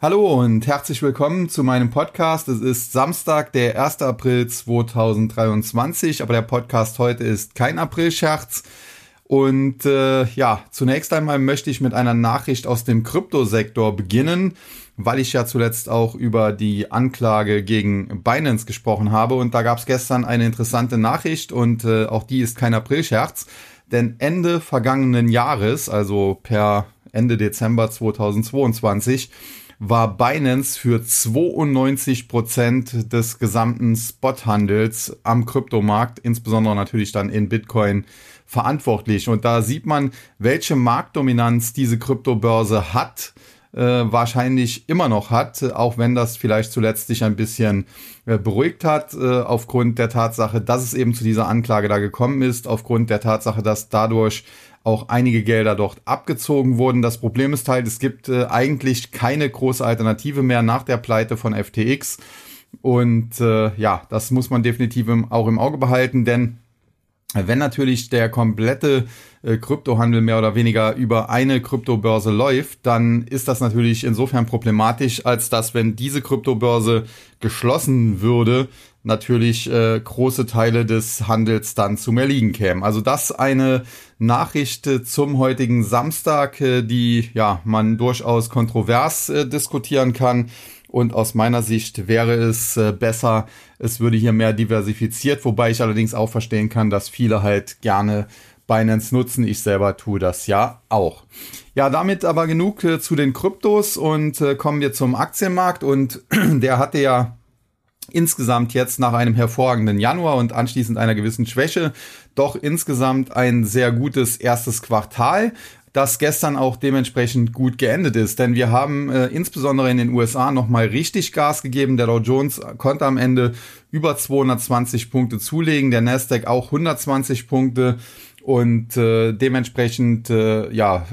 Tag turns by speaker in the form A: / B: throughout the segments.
A: Hallo und herzlich willkommen zu meinem Podcast. Es ist Samstag, der 1. April 2023, aber der Podcast heute ist kein April-Scherz. Und äh, ja, zunächst einmal möchte ich mit einer Nachricht aus dem Kryptosektor beginnen, weil ich ja zuletzt auch über die Anklage gegen Binance gesprochen habe. Und da gab es gestern eine interessante Nachricht und äh, auch die ist kein April-Scherz. Denn Ende vergangenen Jahres, also per Ende Dezember 2022, war Binance für 92 Prozent des gesamten Spothandels am Kryptomarkt, insbesondere natürlich dann in Bitcoin, verantwortlich. Und da sieht man, welche Marktdominanz diese Kryptobörse hat. Äh, wahrscheinlich immer noch hat, auch wenn das vielleicht zuletzt sich ein bisschen äh, beruhigt hat, äh, aufgrund der Tatsache, dass es eben zu dieser Anklage da gekommen ist, aufgrund der Tatsache, dass dadurch auch einige Gelder dort abgezogen wurden. Das Problem ist halt, es gibt äh, eigentlich keine große Alternative mehr nach der Pleite von FTX. Und äh, ja, das muss man definitiv im, auch im Auge behalten, denn wenn natürlich der komplette äh, Kryptohandel mehr oder weniger über eine Kryptobörse läuft, dann ist das natürlich insofern problematisch, als dass wenn diese Kryptobörse geschlossen würde, natürlich äh, große Teile des Handels dann zum Erliegen kämen. Also das eine Nachricht äh, zum heutigen Samstag, äh, die ja man durchaus kontrovers äh, diskutieren kann. Und aus meiner Sicht wäre es äh, besser, es würde hier mehr diversifiziert, wobei ich allerdings auch verstehen kann, dass viele halt gerne Binance nutzen. Ich selber tue das ja auch. Ja, damit aber genug äh, zu den Kryptos und äh, kommen wir zum Aktienmarkt und der hatte ja insgesamt jetzt nach einem hervorragenden Januar und anschließend einer gewissen Schwäche doch insgesamt ein sehr gutes erstes Quartal das gestern auch dementsprechend gut geendet ist. Denn wir haben äh, insbesondere in den USA nochmal richtig Gas gegeben. Der Dow Jones konnte am Ende über 220 Punkte zulegen, der Nasdaq auch 120 Punkte. Und äh, dementsprechend, äh, ja,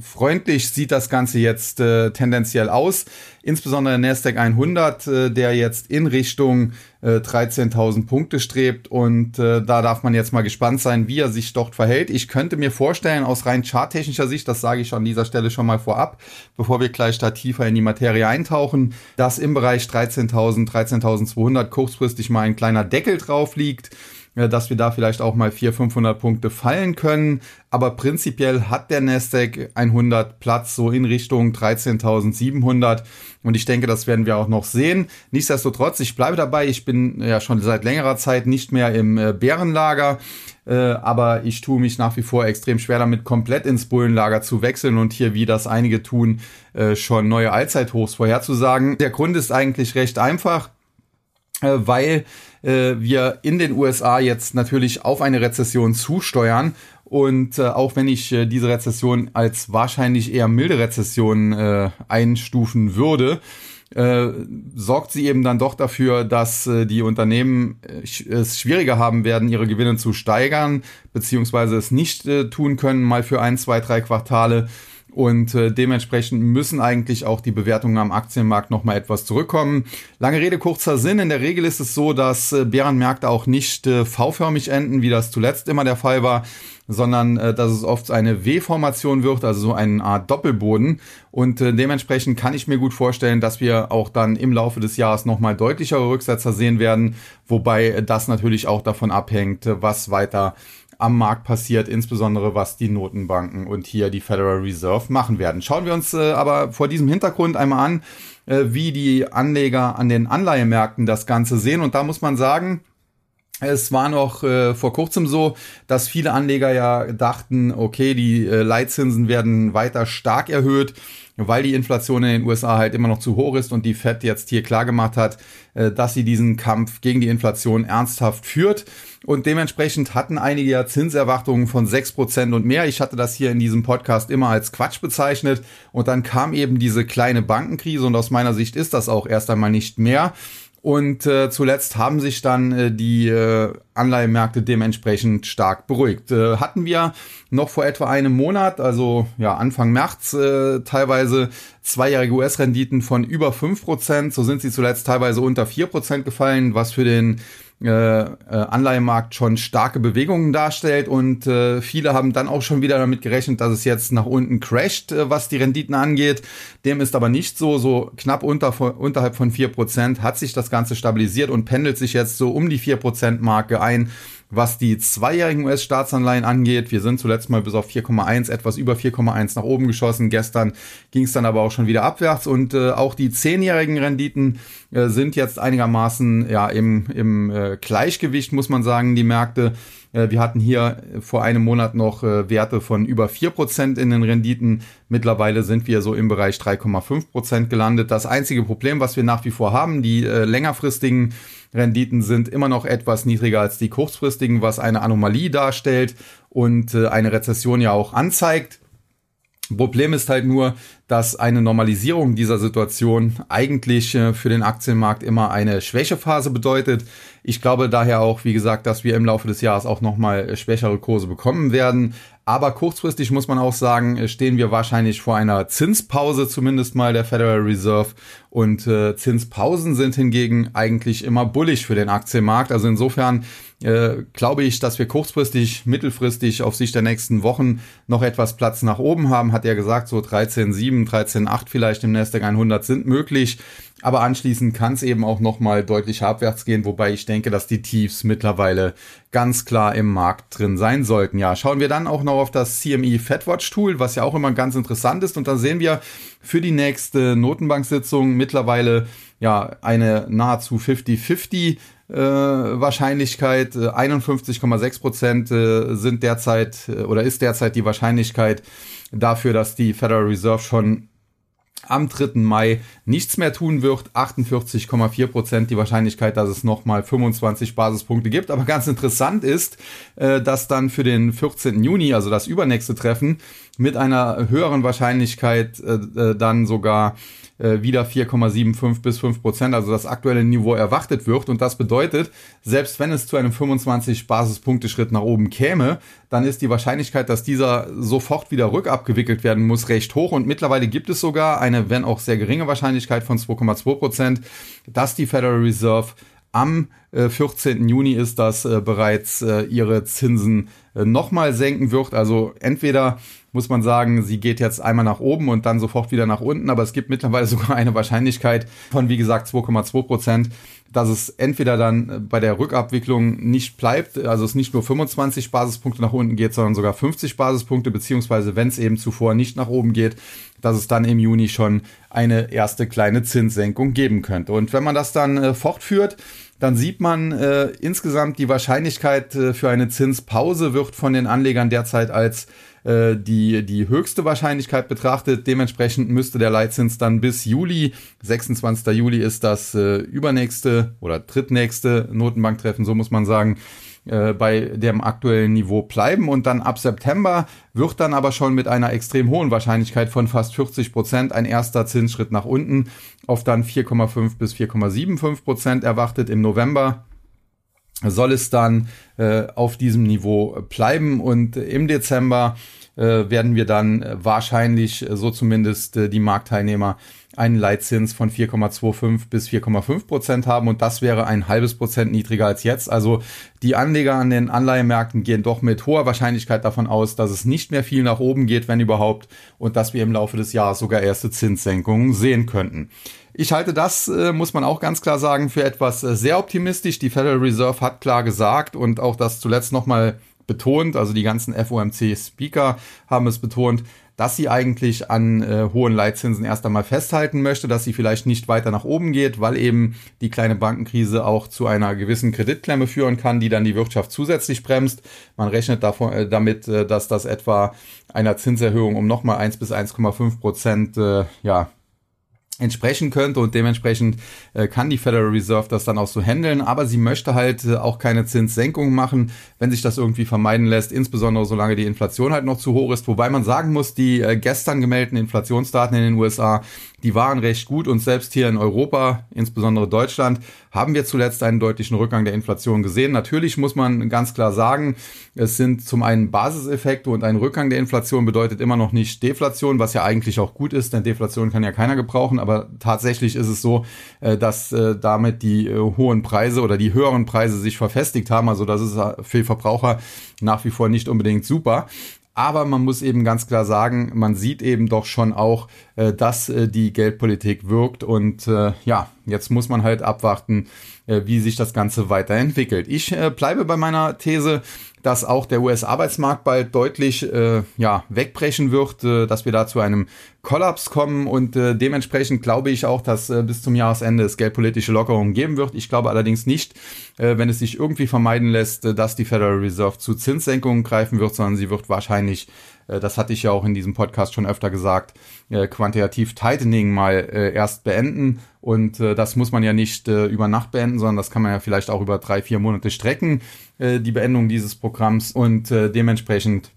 A: freundlich sieht das Ganze jetzt äh, tendenziell aus. Insbesondere der Nasdaq 100, äh, der jetzt in Richtung äh, 13.000 Punkte strebt. Und äh, da darf man jetzt mal gespannt sein, wie er sich dort verhält. Ich könnte mir vorstellen, aus rein charttechnischer Sicht, das sage ich an dieser Stelle schon mal vorab, bevor wir gleich da tiefer in die Materie eintauchen, dass im Bereich 13.000, 13.200 kurzfristig mal ein kleiner Deckel drauf liegt dass wir da vielleicht auch mal 400, 500 Punkte fallen können. Aber prinzipiell hat der Nasdaq 100 Platz so in Richtung 13.700. Und ich denke, das werden wir auch noch sehen. Nichtsdestotrotz, ich bleibe dabei. Ich bin ja schon seit längerer Zeit nicht mehr im äh, Bärenlager. Äh, aber ich tue mich nach wie vor extrem schwer damit, komplett ins Bullenlager zu wechseln und hier, wie das einige tun, äh, schon neue Allzeithochs vorherzusagen. Der Grund ist eigentlich recht einfach weil äh, wir in den USA jetzt natürlich auf eine Rezession zusteuern. Und äh, auch wenn ich äh, diese Rezession als wahrscheinlich eher milde Rezession äh, einstufen würde, äh, sorgt sie eben dann doch dafür, dass äh, die Unternehmen äh, es schwieriger haben werden, ihre Gewinne zu steigern, beziehungsweise es nicht äh, tun können, mal für ein, zwei, drei Quartale und äh, dementsprechend müssen eigentlich auch die Bewertungen am Aktienmarkt nochmal etwas zurückkommen. Lange Rede, kurzer Sinn. In der Regel ist es so, dass äh, Bärenmärkte auch nicht äh, V-förmig enden, wie das zuletzt immer der Fall war, sondern äh, dass es oft eine W-Formation wird, also so eine Art Doppelboden. Und äh, dementsprechend kann ich mir gut vorstellen, dass wir auch dann im Laufe des Jahres nochmal deutlichere Rücksetzer sehen werden, wobei das natürlich auch davon abhängt, was weiter am Markt passiert, insbesondere was die Notenbanken und hier die Federal Reserve machen werden. Schauen wir uns äh, aber vor diesem Hintergrund einmal an, äh, wie die Anleger an den Anleihemärkten das Ganze sehen. Und da muss man sagen, es war noch äh, vor kurzem so, dass viele Anleger ja dachten, okay, die äh, Leitzinsen werden weiter stark erhöht, weil die Inflation in den USA halt immer noch zu hoch ist und die Fed jetzt hier klargemacht hat, äh, dass sie diesen Kampf gegen die Inflation ernsthaft führt. Und dementsprechend hatten einige ja Zinserwartungen von sechs Prozent und mehr. Ich hatte das hier in diesem Podcast immer als Quatsch bezeichnet. Und dann kam eben diese kleine Bankenkrise und aus meiner Sicht ist das auch erst einmal nicht mehr. Und äh, zuletzt haben sich dann äh, die äh, Anleihemärkte dementsprechend stark beruhigt. Äh, hatten wir noch vor etwa einem Monat, also ja Anfang März, äh, teilweise zweijährige US-Renditen von über fünf Prozent. So sind sie zuletzt teilweise unter vier Prozent gefallen, was für den äh, äh, Anleihemarkt schon starke Bewegungen darstellt und äh, viele haben dann auch schon wieder damit gerechnet, dass es jetzt nach unten crasht, was die Renditen angeht. Dem ist aber nicht so, so knapp unter, unterhalb von vier Prozent hat sich das Ganze stabilisiert und pendelt sich jetzt so um die vier Prozent Marke ein was die zweijährigen US-Staatsanleihen angeht. Wir sind zuletzt mal bis auf 4,1, etwas über 4,1 nach oben geschossen. Gestern ging es dann aber auch schon wieder abwärts und äh, auch die zehnjährigen Renditen äh, sind jetzt einigermaßen ja im, im äh, Gleichgewicht, muss man sagen, die Märkte. Äh, wir hatten hier vor einem Monat noch äh, Werte von über 4% in den Renditen. Mittlerweile sind wir so im Bereich 3,5% gelandet. Das einzige Problem, was wir nach wie vor haben, die äh, längerfristigen Renditen sind immer noch etwas niedriger als die kurzfristigen, was eine Anomalie darstellt und äh, eine Rezession ja auch anzeigt. Problem ist halt nur, dass eine Normalisierung dieser Situation eigentlich äh, für den Aktienmarkt immer eine Schwächephase bedeutet. Ich glaube daher auch, wie gesagt, dass wir im Laufe des Jahres auch nochmal äh, schwächere Kurse bekommen werden. Aber kurzfristig muss man auch sagen, äh, stehen wir wahrscheinlich vor einer Zinspause zumindest mal der Federal Reserve. Und äh, Zinspausen sind hingegen eigentlich immer bullig für den Aktienmarkt. Also insofern äh, glaube ich, dass wir kurzfristig, mittelfristig auf Sicht der nächsten Wochen noch etwas Platz nach oben haben. Hat er gesagt, so 13,7, 13,8 vielleicht im Nasdaq 100 sind möglich. Aber anschließend kann es eben auch nochmal deutlich abwärts gehen, wobei ich denke, dass die Tiefs mittlerweile ganz klar im Markt drin sein sollten. Ja, schauen wir dann auch noch auf das CME Fedwatch Tool, was ja auch immer ganz interessant ist. Und da sehen wir für die nächste Notenbanksitzung mittlerweile ja eine nahezu 50-50 äh, Wahrscheinlichkeit. 51,6 Prozent äh, sind derzeit äh, oder ist derzeit die Wahrscheinlichkeit dafür, dass die Federal Reserve schon am 3. Mai nichts mehr tun wird. 48,4 Prozent die Wahrscheinlichkeit, dass es nochmal 25 Basispunkte gibt. Aber ganz interessant ist, äh, dass dann für den 14. Juni, also das übernächste Treffen, mit einer höheren Wahrscheinlichkeit äh, äh, dann sogar äh, wieder 4,75 bis 5 Prozent, also das aktuelle Niveau erwartet wird. Und das bedeutet, selbst wenn es zu einem 25 Basispunkte nach oben käme, dann ist die Wahrscheinlichkeit, dass dieser sofort wieder rückabgewickelt werden muss, recht hoch. Und mittlerweile gibt es sogar eine, wenn auch sehr geringe Wahrscheinlichkeit von 2,2 Prozent, dass die Federal Reserve am 14. Äh, Juni ist, dass äh, bereits äh, ihre Zinsen nochmal senken wird. Also entweder muss man sagen, sie geht jetzt einmal nach oben und dann sofort wieder nach unten, aber es gibt mittlerweile sogar eine Wahrscheinlichkeit von, wie gesagt, 2,2 Prozent, dass es entweder dann bei der Rückabwicklung nicht bleibt, also es nicht nur 25 Basispunkte nach unten geht, sondern sogar 50 Basispunkte, beziehungsweise wenn es eben zuvor nicht nach oben geht, dass es dann im Juni schon eine erste kleine Zinssenkung geben könnte. Und wenn man das dann fortführt, dann sieht man äh, insgesamt die Wahrscheinlichkeit äh, für eine Zinspause wird von den Anlegern derzeit als äh, die, die höchste Wahrscheinlichkeit betrachtet. Dementsprechend müsste der Leitzins dann bis Juli, 26. Juli ist das äh, übernächste oder drittnächste Notenbanktreffen, so muss man sagen, äh, bei dem aktuellen Niveau bleiben. Und dann ab September wird dann aber schon mit einer extrem hohen Wahrscheinlichkeit von fast 40 Prozent ein erster Zinsschritt nach unten auf dann 4,5 bis 4,75 Prozent erwartet im November. Soll es dann äh, auf diesem Niveau bleiben. Und im Dezember äh, werden wir dann wahrscheinlich, so zumindest äh, die Marktteilnehmer, einen Leitzins von 4,25 bis 4,5 Prozent haben und das wäre ein halbes Prozent niedriger als jetzt. Also die Anleger an den Anleihemärkten gehen doch mit hoher Wahrscheinlichkeit davon aus, dass es nicht mehr viel nach oben geht, wenn überhaupt, und dass wir im Laufe des Jahres sogar erste Zinssenkungen sehen könnten. Ich halte das, äh, muss man auch ganz klar sagen, für etwas äh, sehr optimistisch. Die Federal Reserve hat klar gesagt und auch das zuletzt nochmal betont, also die ganzen FOMC-Speaker haben es betont, dass sie eigentlich an äh, hohen Leitzinsen erst einmal festhalten möchte, dass sie vielleicht nicht weiter nach oben geht, weil eben die kleine Bankenkrise auch zu einer gewissen Kreditklemme führen kann, die dann die Wirtschaft zusätzlich bremst. Man rechnet davon, äh, damit, äh, dass das etwa einer Zinserhöhung um nochmal 1 bis 1,5 Prozent äh, ja, entsprechen könnte und dementsprechend äh, kann die Federal Reserve das dann auch so handeln, aber sie möchte halt äh, auch keine Zinssenkung machen, wenn sich das irgendwie vermeiden lässt, insbesondere solange die Inflation halt noch zu hoch ist, wobei man sagen muss, die äh, gestern gemeldeten Inflationsdaten in den USA, die waren recht gut und selbst hier in Europa, insbesondere Deutschland, haben wir zuletzt einen deutlichen Rückgang der Inflation gesehen. Natürlich muss man ganz klar sagen, es sind zum einen Basiseffekte und ein Rückgang der Inflation bedeutet immer noch nicht Deflation, was ja eigentlich auch gut ist, denn Deflation kann ja keiner gebrauchen, aber tatsächlich ist es so, äh, dass äh, damit die äh, hohen Preise oder die höheren Preise sich verfestigt haben. Also das ist für Verbraucher nach wie vor nicht unbedingt super. Aber man muss eben ganz klar sagen, man sieht eben doch schon auch, äh, dass äh, die Geldpolitik wirkt. Und äh, ja, jetzt muss man halt abwarten, wie sich das Ganze weiterentwickelt. Ich bleibe bei meiner These, dass auch der US-Arbeitsmarkt bald deutlich äh, ja, wegbrechen wird, äh, dass wir da zu einem Kollaps kommen und äh, dementsprechend glaube ich auch, dass äh, bis zum Jahresende es geldpolitische Lockerungen geben wird. Ich glaube allerdings nicht, äh, wenn es sich irgendwie vermeiden lässt, äh, dass die Federal Reserve zu Zinssenkungen greifen wird, sondern sie wird wahrscheinlich das hatte ich ja auch in diesem Podcast schon öfter gesagt, äh, quantitativ Tightening mal äh, erst beenden. Und das muss man ja nicht über Nacht beenden, sondern das kann man ja vielleicht auch über drei, vier Monate strecken, die Beendung dieses Programms. Und dementsprechend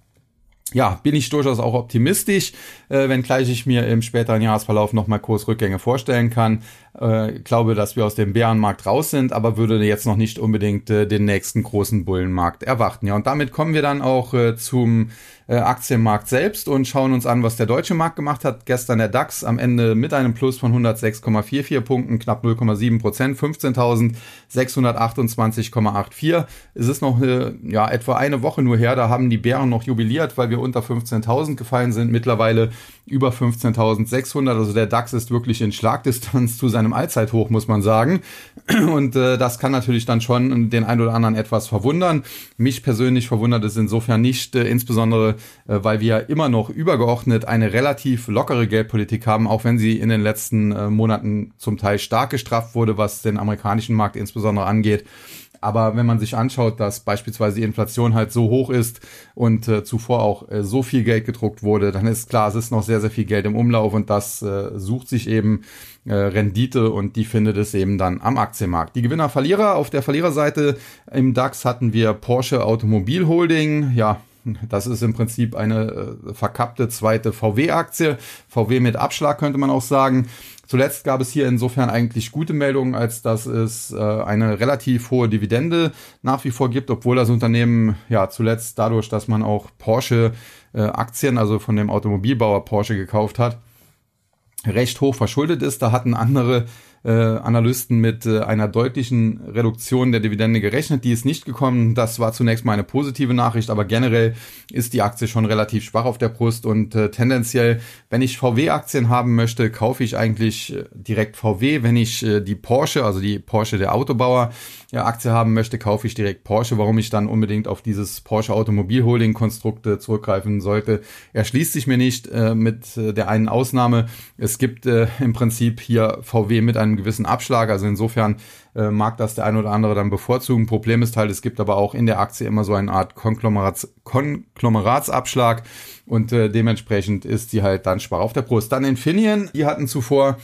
A: ja, bin ich durchaus auch optimistisch, äh, wenngleich ich mir im späteren Jahresverlauf nochmal Kursrückgänge vorstellen kann. Äh, glaube, dass wir aus dem Bärenmarkt raus sind, aber würde jetzt noch nicht unbedingt äh, den nächsten großen Bullenmarkt erwarten. Ja, und damit kommen wir dann auch äh, zum äh, Aktienmarkt selbst und schauen uns an, was der deutsche Markt gemacht hat. Gestern der DAX am Ende mit einem Plus von 106,44 Punkten, knapp 0,7 Prozent, 15.628,84. Es ist noch äh, ja, etwa eine Woche nur her, da haben die Bären noch jubiliert, weil wir unter 15.000 gefallen sind. Mittlerweile über 15.600. Also der DAX ist wirklich in Schlagdistanz zu seinem Allzeithoch, muss man sagen. Und äh, das kann natürlich dann schon den ein oder anderen etwas verwundern. Mich persönlich verwundert es insofern nicht, äh, insbesondere äh, weil wir immer noch übergeordnet eine relativ lockere Geldpolitik haben, auch wenn sie in den letzten äh, Monaten zum Teil stark gestrafft wurde, was den amerikanischen Markt insbesondere angeht. Aber wenn man sich anschaut, dass beispielsweise die Inflation halt so hoch ist und äh, zuvor auch äh, so viel Geld gedruckt wurde, dann ist klar, es ist noch sehr, sehr viel Geld im Umlauf und das äh, sucht sich eben äh, Rendite und die findet es eben dann am Aktienmarkt. Die Gewinner, Verlierer. Auf der Verliererseite im DAX hatten wir Porsche Automobil Holding. Ja, das ist im Prinzip eine äh, verkappte zweite VW-Aktie. VW mit Abschlag könnte man auch sagen. Zuletzt gab es hier insofern eigentlich gute Meldungen, als dass es äh, eine relativ hohe Dividende nach wie vor gibt, obwohl das Unternehmen ja zuletzt dadurch, dass man auch Porsche äh, Aktien, also von dem Automobilbauer Porsche gekauft hat, recht hoch verschuldet ist. Da hatten andere äh, Analysten mit äh, einer deutlichen Reduktion der Dividende gerechnet. Die ist nicht gekommen. Das war zunächst mal eine positive Nachricht, aber generell ist die Aktie schon relativ schwach auf der Brust und äh, tendenziell, wenn ich VW-Aktien haben möchte, kaufe ich eigentlich äh, direkt VW. Wenn ich äh, die Porsche, also die Porsche der Autobauer, ja, Aktie haben möchte, kaufe ich direkt Porsche. Warum ich dann unbedingt auf dieses Porsche Automobil Holding Konstrukt äh, zurückgreifen sollte, erschließt sich mir nicht äh, mit äh, der einen Ausnahme. Es gibt äh, im Prinzip hier VW mit einem gewissen Abschlag. Also insofern äh, mag das der eine oder andere dann bevorzugen. Problem ist halt, es gibt aber auch in der Aktie immer so eine Art Konglomerats Konglomeratsabschlag und äh, dementsprechend ist die halt dann schwach auf der Brust. Dann Infineon, die hatten zuvor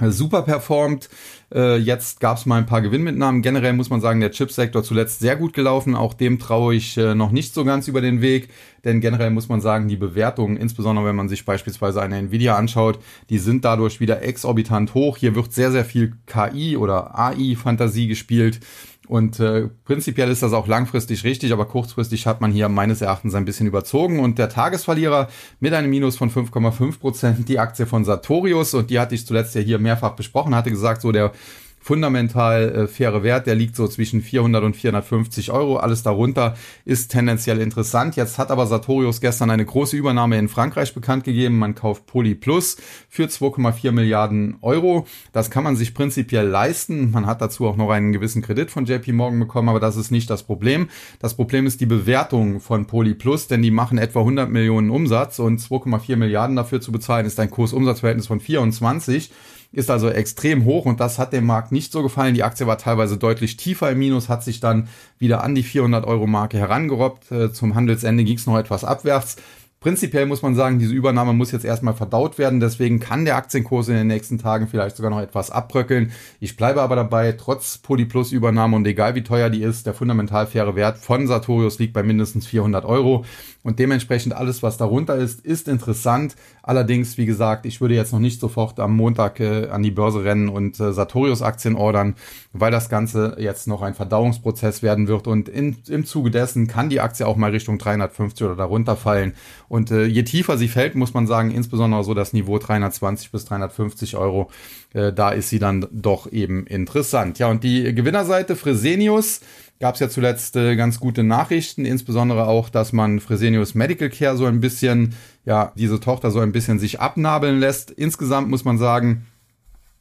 A: super performt. Äh, jetzt gab es mal ein paar Gewinnmitnahmen. Generell muss man sagen, der Chipsektor zuletzt sehr gut gelaufen. Auch dem traue ich äh, noch nicht so ganz über den Weg. Denn generell muss man sagen, die Bewertungen, insbesondere wenn man sich beispielsweise eine Nvidia anschaut, die sind dadurch wieder exorbitant hoch. Hier wird sehr, sehr viel KI oder AI-Fantasie gespielt. Und äh, prinzipiell ist das auch langfristig richtig, aber kurzfristig hat man hier meines Erachtens ein bisschen überzogen. Und der Tagesverlierer mit einem Minus von 5,5 Prozent, die Aktie von Sartorius, und die hatte ich zuletzt ja hier mehrfach besprochen, hatte gesagt, so der fundamental äh, faire Wert, der liegt so zwischen 400 und 450 Euro. Alles darunter ist tendenziell interessant. Jetzt hat aber Sartorius gestern eine große Übernahme in Frankreich bekannt gegeben. Man kauft Poly Plus für 2,4 Milliarden Euro. Das kann man sich prinzipiell leisten. Man hat dazu auch noch einen gewissen Kredit von JP Morgan bekommen, aber das ist nicht das Problem. Das Problem ist die Bewertung von Poly Plus, denn die machen etwa 100 Millionen Umsatz und 2,4 Milliarden dafür zu bezahlen ist ein Kursumsatzverhältnis von 24 ist also extrem hoch und das hat dem Markt nicht so gefallen. Die Aktie war teilweise deutlich tiefer im Minus, hat sich dann wieder an die 400 Euro Marke herangerobbt. Äh, zum Handelsende ging es noch etwas abwärts. Prinzipiell muss man sagen, diese Übernahme muss jetzt erstmal verdaut werden. Deswegen kann der Aktienkurs in den nächsten Tagen vielleicht sogar noch etwas abbröckeln. Ich bleibe aber dabei, trotz Polyplus Übernahme und egal wie teuer die ist, der fundamental faire Wert von Sartorius liegt bei mindestens 400 Euro. Und dementsprechend alles, was darunter ist, ist interessant. Allerdings, wie gesagt, ich würde jetzt noch nicht sofort am Montag äh, an die Börse rennen und äh, Sartorius Aktien ordern, weil das Ganze jetzt noch ein Verdauungsprozess werden wird und in, im Zuge dessen kann die Aktie auch mal Richtung 350 oder darunter fallen. Und äh, je tiefer sie fällt, muss man sagen, insbesondere so das Niveau 320 bis 350 Euro, äh, da ist sie dann doch eben interessant. Ja, und die Gewinnerseite Fresenius gab es ja zuletzt äh, ganz gute Nachrichten, insbesondere auch, dass man Fresenius Medical Care so ein bisschen, ja, diese Tochter so ein bisschen sich abnabeln lässt. Insgesamt muss man sagen,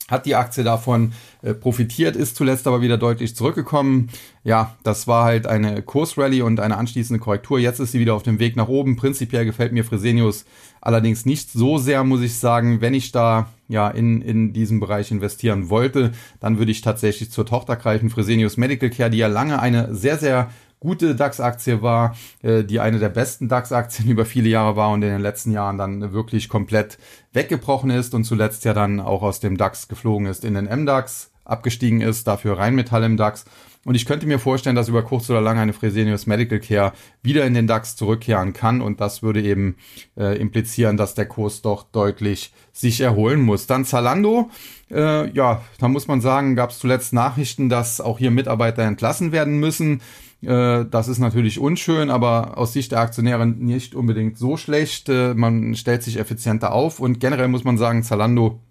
A: hat die Aktie davon äh, profitiert, ist zuletzt aber wieder deutlich zurückgekommen. Ja, das war halt eine Kursrally und eine anschließende Korrektur. Jetzt ist sie wieder auf dem Weg nach oben. Prinzipiell gefällt mir Fresenius allerdings nicht so sehr, muss ich sagen. Wenn ich da ja in, in diesem Bereich investieren wollte, dann würde ich tatsächlich zur Tochter greifen, Fresenius Medical Care, die ja lange eine sehr, sehr gute DAX-Aktie war, äh, die eine der besten DAX-Aktien über viele Jahre war und in den letzten Jahren dann wirklich komplett weggebrochen ist und zuletzt ja dann auch aus dem DAX geflogen ist in den MDAX, abgestiegen ist, dafür Rheinmetall im DAX. Und ich könnte mir vorstellen, dass über kurz oder lang eine Fresenius Medical Care wieder in den DAX zurückkehren kann. Und das würde eben äh, implizieren, dass der Kurs doch deutlich sich erholen muss. Dann Zalando. Äh, ja, da muss man sagen, gab es zuletzt Nachrichten, dass auch hier Mitarbeiter entlassen werden müssen. Äh, das ist natürlich unschön, aber aus Sicht der Aktionäre nicht unbedingt so schlecht. Äh, man stellt sich effizienter auf und generell muss man sagen, Zalando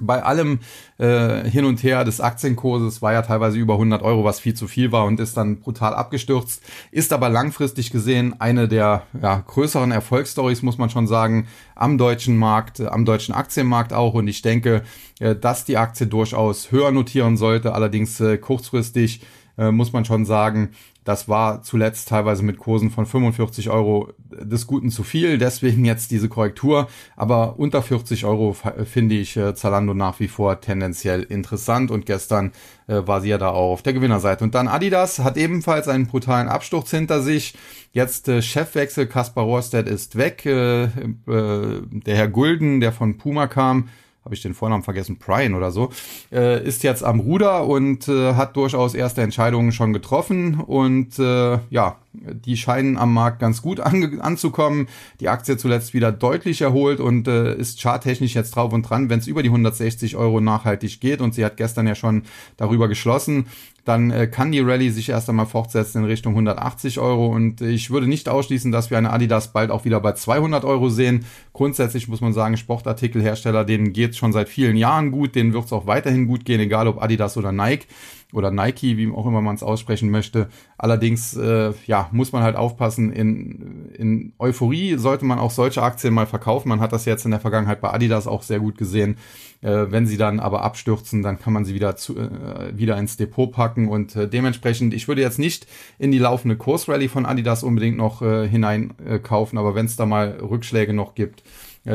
A: bei allem äh, hin und her des Aktienkurses war ja teilweise über 100 Euro, was viel zu viel war und ist dann brutal abgestürzt. Ist aber langfristig gesehen eine der ja, größeren Erfolgsstories, muss man schon sagen, am deutschen Markt, äh, am deutschen Aktienmarkt auch. Und ich denke, äh, dass die Aktie durchaus höher notieren sollte. Allerdings äh, kurzfristig äh, muss man schon sagen, das war zuletzt teilweise mit Kursen von 45 Euro des Guten zu viel. Deswegen jetzt diese Korrektur. Aber unter 40 Euro finde ich äh, Zalando nach wie vor tendenziell interessant. Und gestern äh, war sie ja da auch auf der Gewinnerseite. Und dann Adidas hat ebenfalls einen brutalen Absturz hinter sich. Jetzt äh, Chefwechsel. Kaspar Rohrstedt ist weg. Der Herr Gulden, der von Puma kam, habe ich den Vornamen vergessen, Brian oder so, äh, ist jetzt am Ruder und äh, hat durchaus erste Entscheidungen schon getroffen und äh, ja, die scheinen am Markt ganz gut anzukommen. Die Aktie zuletzt wieder deutlich erholt und äh, ist charttechnisch jetzt drauf und dran, wenn es über die 160 Euro nachhaltig geht. Und sie hat gestern ja schon darüber geschlossen. Dann äh, kann die Rallye sich erst einmal fortsetzen in Richtung 180 Euro. Und ich würde nicht ausschließen, dass wir eine Adidas bald auch wieder bei 200 Euro sehen. Grundsätzlich muss man sagen, Sportartikelhersteller, denen geht es schon seit vielen Jahren gut. Denen wird es auch weiterhin gut gehen, egal ob Adidas oder Nike oder Nike, wie auch immer man es aussprechen möchte. Allerdings, äh, ja, muss man halt aufpassen. In, in Euphorie sollte man auch solche Aktien mal verkaufen. Man hat das jetzt in der Vergangenheit bei Adidas auch sehr gut gesehen. Äh, wenn sie dann aber abstürzen, dann kann man sie wieder zu, äh, wieder ins Depot packen und äh, dementsprechend, ich würde jetzt nicht in die laufende Kursrally von Adidas unbedingt noch äh, hinein äh, aber wenn es da mal Rückschläge noch gibt,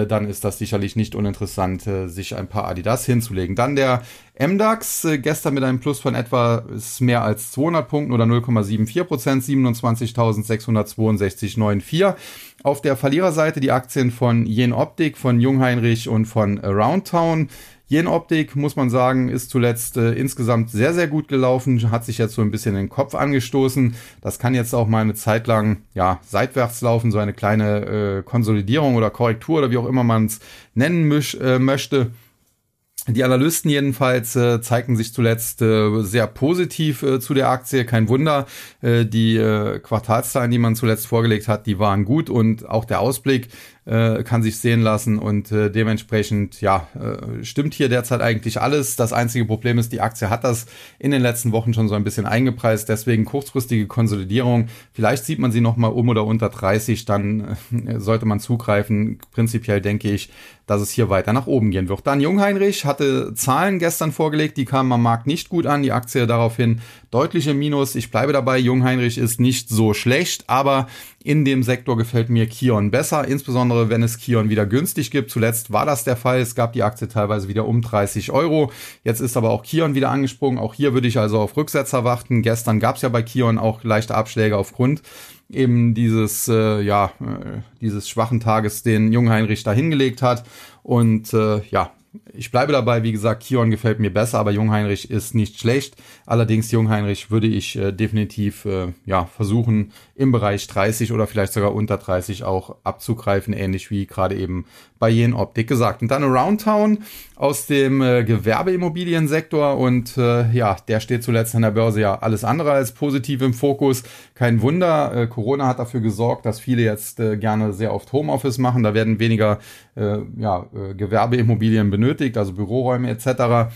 A: dann ist das sicherlich nicht uninteressant, äh, sich ein paar Adidas hinzulegen. Dann der MDAX, äh, gestern mit einem Plus von etwa mehr als 200 Punkten oder 0,74 Prozent, 27.662,94. Auf der Verliererseite die Aktien von Jen Optik, von Jungheinrich und von Aroundtown. Jen-Optik, muss man sagen, ist zuletzt äh, insgesamt sehr, sehr gut gelaufen, hat sich jetzt so ein bisschen den Kopf angestoßen. Das kann jetzt auch mal eine Zeit lang ja, seitwärts laufen, so eine kleine äh, Konsolidierung oder Korrektur oder wie auch immer man es nennen misch, äh, möchte. Die Analysten jedenfalls äh, zeigten sich zuletzt äh, sehr positiv äh, zu der Aktie. Kein Wunder. Äh, die äh, Quartalszahlen, die man zuletzt vorgelegt hat, die waren gut und auch der Ausblick äh, kann sich sehen lassen und äh, dementsprechend, ja, äh, stimmt hier derzeit eigentlich alles. Das einzige Problem ist, die Aktie hat das in den letzten Wochen schon so ein bisschen eingepreist, deswegen kurzfristige Konsolidierung. Vielleicht sieht man sie nochmal um oder unter 30, dann äh, sollte man zugreifen. Prinzipiell denke ich, dass es hier weiter nach oben gehen wird. Dann Jungheinrich hatte Zahlen gestern vorgelegt, die kamen am Markt nicht gut an. Die Aktie daraufhin deutliche Minus. Ich bleibe dabei, Jungheinrich ist nicht so schlecht, aber in dem Sektor gefällt mir Kion besser, insbesondere wenn es Kion wieder günstig gibt. Zuletzt war das der Fall. Es gab die Aktie teilweise wieder um 30 Euro. Jetzt ist aber auch Kion wieder angesprungen. Auch hier würde ich also auf Rücksetzer warten. Gestern gab es ja bei Kion auch leichte Abschläge aufgrund eben dieses, äh, ja, äh, dieses schwachen Tages, den Jungheinrich da hingelegt hat. Und äh, ja, ich bleibe dabei, wie gesagt, Kion gefällt mir besser, aber Jungheinrich ist nicht schlecht. Allerdings Jungheinrich würde ich äh, definitiv äh, ja, versuchen, im Bereich 30 oder vielleicht sogar unter 30 auch abzugreifen, ähnlich wie gerade eben bei Jen Optik gesagt. Und dann Aroundtown aus dem äh, Gewerbeimmobiliensektor und äh, ja, der steht zuletzt an der Börse ja alles andere als positiv im Fokus. Kein Wunder, äh, Corona hat dafür gesorgt, dass viele jetzt äh, gerne sehr oft Homeoffice machen. Da werden weniger äh, ja, äh, Gewerbeimmobilien benötigt, also Büroräume etc.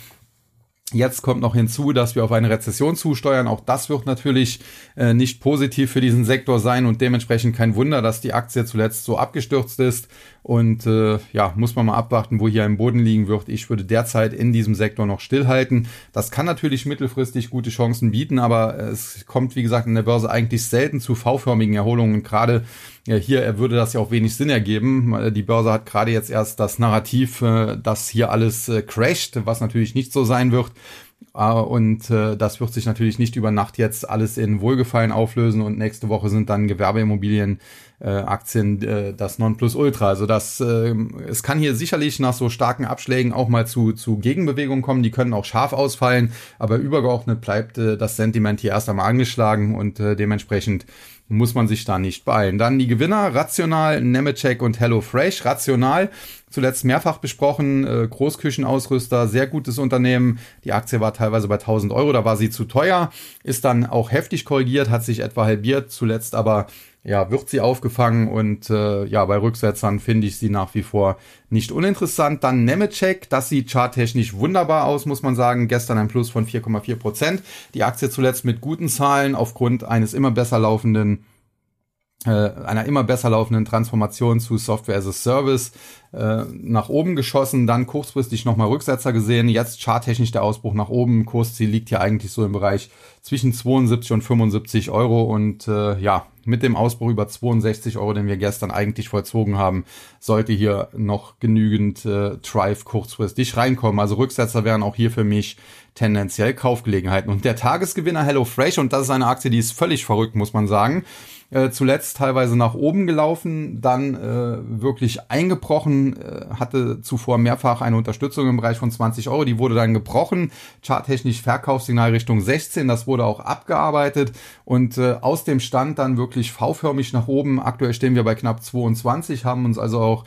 A: Jetzt kommt noch hinzu, dass wir auf eine Rezession zusteuern. Auch das wird natürlich äh, nicht positiv für diesen Sektor sein und dementsprechend kein Wunder, dass die Aktie zuletzt so abgestürzt ist. Und äh, ja, muss man mal abwarten, wo hier im Boden liegen wird. Ich würde derzeit in diesem Sektor noch stillhalten. Das kann natürlich mittelfristig gute Chancen bieten, aber es kommt, wie gesagt, in der Börse eigentlich selten zu V-förmigen Erholungen. Gerade ja, hier würde das ja auch wenig Sinn ergeben. Die Börse hat gerade jetzt erst das Narrativ, äh, dass hier alles äh, crasht, was natürlich nicht so sein wird. Und äh, das wird sich natürlich nicht über Nacht jetzt alles in Wohlgefallen auflösen und nächste Woche sind dann Gewerbeimmobilien äh, Aktien äh, das Nonplusultra. Also das, äh, es kann hier sicherlich nach so starken Abschlägen auch mal zu, zu Gegenbewegungen kommen, die können auch scharf ausfallen, aber übergeordnet bleibt äh, das Sentiment hier erst einmal angeschlagen und äh, dementsprechend muss man sich da nicht beeilen. Dann die Gewinner, Rational, Nemetschek und HelloFresh. Rational, zuletzt mehrfach besprochen, äh, Großküchenausrüster, sehr gutes Unternehmen. Die Aktie war teilweise bei 1000 Euro, da war sie zu teuer, ist dann auch heftig korrigiert, hat sich etwa halbiert, zuletzt aber ja, wird sie aufgefangen und äh, ja, bei Rücksetzern finde ich sie nach wie vor nicht uninteressant. Dann Nemetschek, das sieht charttechnisch wunderbar aus, muss man sagen. Gestern ein Plus von 4,4 Prozent. Die Aktie zuletzt mit guten Zahlen aufgrund eines immer besser laufenden einer immer besser laufenden Transformation zu Software as a Service äh, nach oben geschossen, dann kurzfristig nochmal Rücksetzer gesehen, jetzt charttechnisch der Ausbruch nach oben, Kursziel liegt hier eigentlich so im Bereich zwischen 72 und 75 Euro und äh, ja, mit dem Ausbruch über 62 Euro, den wir gestern eigentlich vollzogen haben, sollte hier noch genügend äh, Drive kurzfristig reinkommen. Also Rücksetzer wären auch hier für mich tendenziell Kaufgelegenheiten. Und der Tagesgewinner HelloFresh, und das ist eine Aktie, die ist völlig verrückt, muss man sagen, äh, zuletzt teilweise nach oben gelaufen, dann äh, wirklich eingebrochen, äh, hatte zuvor mehrfach eine Unterstützung im Bereich von 20 Euro, die wurde dann gebrochen, charttechnisch Verkaufssignal Richtung 16, das wurde auch abgearbeitet und äh, aus dem Stand dann wirklich V-förmig nach oben. Aktuell stehen wir bei knapp 22, haben uns also auch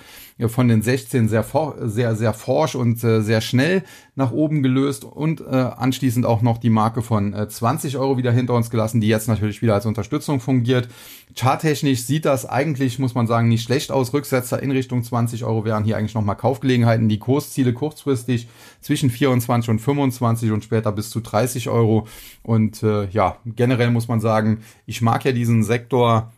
A: von den 16 sehr, sehr, sehr forsch und äh, sehr schnell nach oben gelöst und äh, anschließend auch noch die Marke von äh, 20 Euro wieder hinter uns gelassen, die jetzt natürlich wieder als Unterstützung fungiert. Charttechnisch sieht das eigentlich, muss man sagen, nicht schlecht aus. Rücksetzer in Richtung 20 Euro wären hier eigentlich nochmal Kaufgelegenheiten. Die Kursziele kurzfristig zwischen 24 und 25 und später bis zu 30 Euro. Und äh, ja, generell muss man sagen, ich mag ja diesen Sektor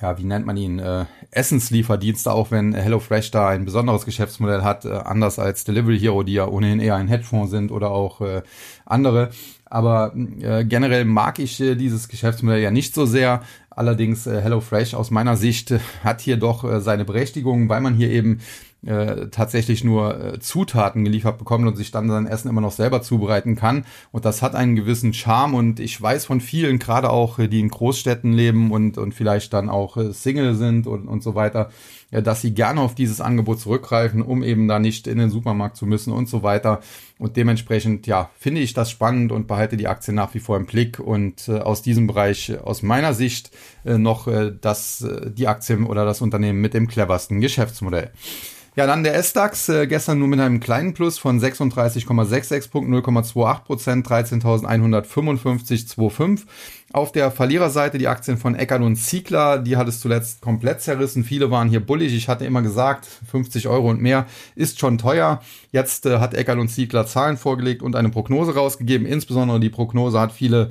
A: ja, wie nennt man ihn, äh, Essenslieferdienste, auch wenn HelloFresh da ein besonderes Geschäftsmodell hat, äh, anders als Delivery Hero, die ja ohnehin eher ein Hedgefonds sind oder auch äh, andere. Aber äh, generell mag ich äh, dieses Geschäftsmodell ja nicht so sehr. Allerdings äh, HelloFresh aus meiner Sicht äh, hat hier doch äh, seine Berechtigung, weil man hier eben äh, tatsächlich nur äh, Zutaten geliefert bekommt und sich dann sein Essen immer noch selber zubereiten kann. Und das hat einen gewissen Charme und ich weiß von vielen, gerade auch, äh, die in Großstädten leben und, und vielleicht dann auch äh, Single sind und, und so weiter, ja, dass sie gerne auf dieses Angebot zurückgreifen, um eben da nicht in den Supermarkt zu müssen und so weiter. Und dementsprechend, ja, finde ich das spannend und behalte die Aktie nach wie vor im Blick und äh, aus diesem Bereich aus meiner Sicht äh, noch äh, das, äh, die Aktie oder das Unternehmen mit dem cleversten Geschäftsmodell. Ja, dann der S-DAX, äh, gestern nur mit einem kleinen Plus von 36,66 Punkten, 0,28 Prozent, 13.155,25. Auf der Verliererseite die Aktien von Eckert und Ziegler, die hat es zuletzt komplett zerrissen. Viele waren hier bullig. Ich hatte immer gesagt, 50 Euro und mehr ist schon teuer. Jetzt äh, hat Eckert und Ziegler Zahlen vorgelegt und eine Prognose rausgegeben. Insbesondere die Prognose hat viele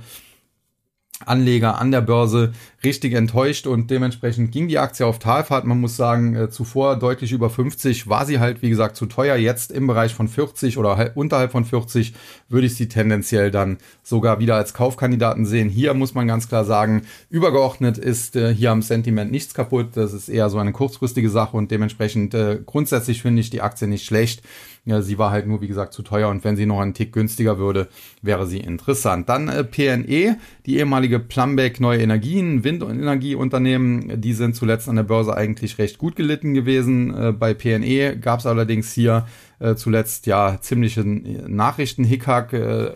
A: Anleger an der Börse richtig enttäuscht und dementsprechend ging die Aktie auf Talfahrt. Man muss sagen, äh, zuvor deutlich über 50 war sie halt, wie gesagt, zu teuer. Jetzt im Bereich von 40 oder unterhalb von 40 würde ich sie tendenziell dann sogar wieder als Kaufkandidaten sehen. Hier muss man ganz klar sagen, übergeordnet ist äh, hier am Sentiment nichts kaputt. Das ist eher so eine kurzfristige Sache und dementsprechend äh, grundsätzlich finde ich die Aktie nicht schlecht. Ja, sie war halt nur, wie gesagt, zu teuer und wenn sie noch einen Tick günstiger würde, wäre sie interessant. Dann äh, PNE, die ehemalige Plumbeck Neue Energien, Windenergieunternehmen, die sind zuletzt an der Börse eigentlich recht gut gelitten gewesen. Äh, bei PNE gab es allerdings hier äh, zuletzt ja ziemlichen Nachrichtenhickhack, äh,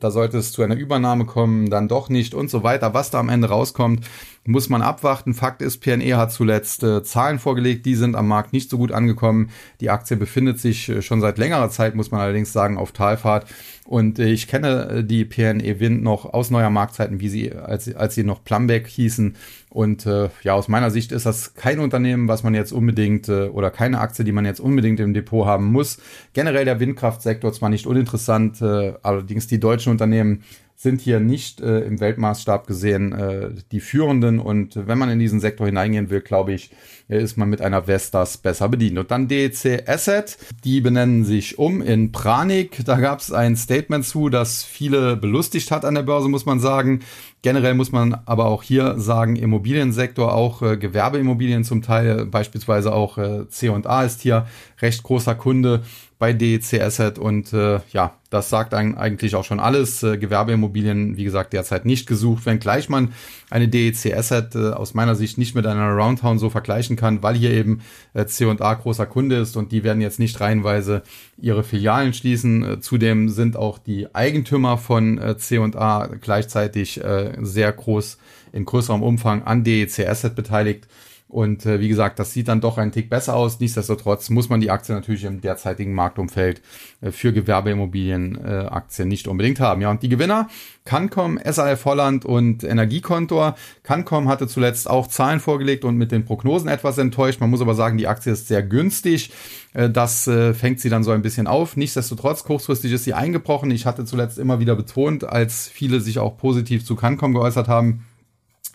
A: da sollte es zu einer Übernahme kommen, dann doch nicht und so weiter. Was da am Ende rauskommt, muss man abwarten. Fakt ist, PNE hat zuletzt äh, Zahlen vorgelegt, die sind am Markt nicht so gut angekommen. Die Aktie befindet sich äh, schon seit längerer Zeit, muss man allerdings sagen, auf Talfahrt. Und äh, ich kenne äh, die PNE Wind noch aus neuer Marktzeiten, wie sie, als, als sie noch Plumbeck hießen. Und äh, ja, aus meiner Sicht ist das kein Unternehmen, was man jetzt unbedingt äh, oder keine Aktie, die man jetzt unbedingt im Depot haben muss. Generell der Windkraftsektor zwar nicht uninteressant, allerdings die deutschen Unternehmen sind hier nicht äh, im Weltmaßstab gesehen äh, die führenden. Und wenn man in diesen Sektor hineingehen will, glaube ich, ist man mit einer Vestas besser bedient. Und dann DEC Asset, die benennen sich um in Pranik. Da gab es ein Statement zu, das viele belustigt hat an der Börse, muss man sagen. Generell muss man aber auch hier sagen, Immobiliensektor, auch äh, Gewerbeimmobilien zum Teil, beispielsweise auch äh, C&A ist hier recht großer Kunde bei DEC Asset und äh, ja, das sagt eigentlich auch schon alles. Äh, Gewerbeimmobilien, wie gesagt, derzeit nicht gesucht, wenngleich man eine DEC Asset äh, aus meiner Sicht nicht mit einer Roundtown so vergleichen kann, weil hier eben äh, C&A großer Kunde ist und die werden jetzt nicht reihenweise ihre Filialen schließen. Äh, zudem sind auch die Eigentümer von äh, C&A gleichzeitig äh, sehr groß in größerem Umfang an DEC Asset beteiligt. Und äh, wie gesagt, das sieht dann doch ein Tick besser aus. Nichtsdestotrotz muss man die Aktie natürlich im derzeitigen Marktumfeld äh, für Gewerbeimmobilienaktien äh, nicht unbedingt haben. Ja, und die Gewinner, Cancom, SAF Holland und Energiekontor. Cancom hatte zuletzt auch Zahlen vorgelegt und mit den Prognosen etwas enttäuscht. Man muss aber sagen, die Aktie ist sehr günstig. Äh, das äh, fängt sie dann so ein bisschen auf. Nichtsdestotrotz, kurzfristig ist sie eingebrochen. Ich hatte zuletzt immer wieder betont, als viele sich auch positiv zu Cancom geäußert haben,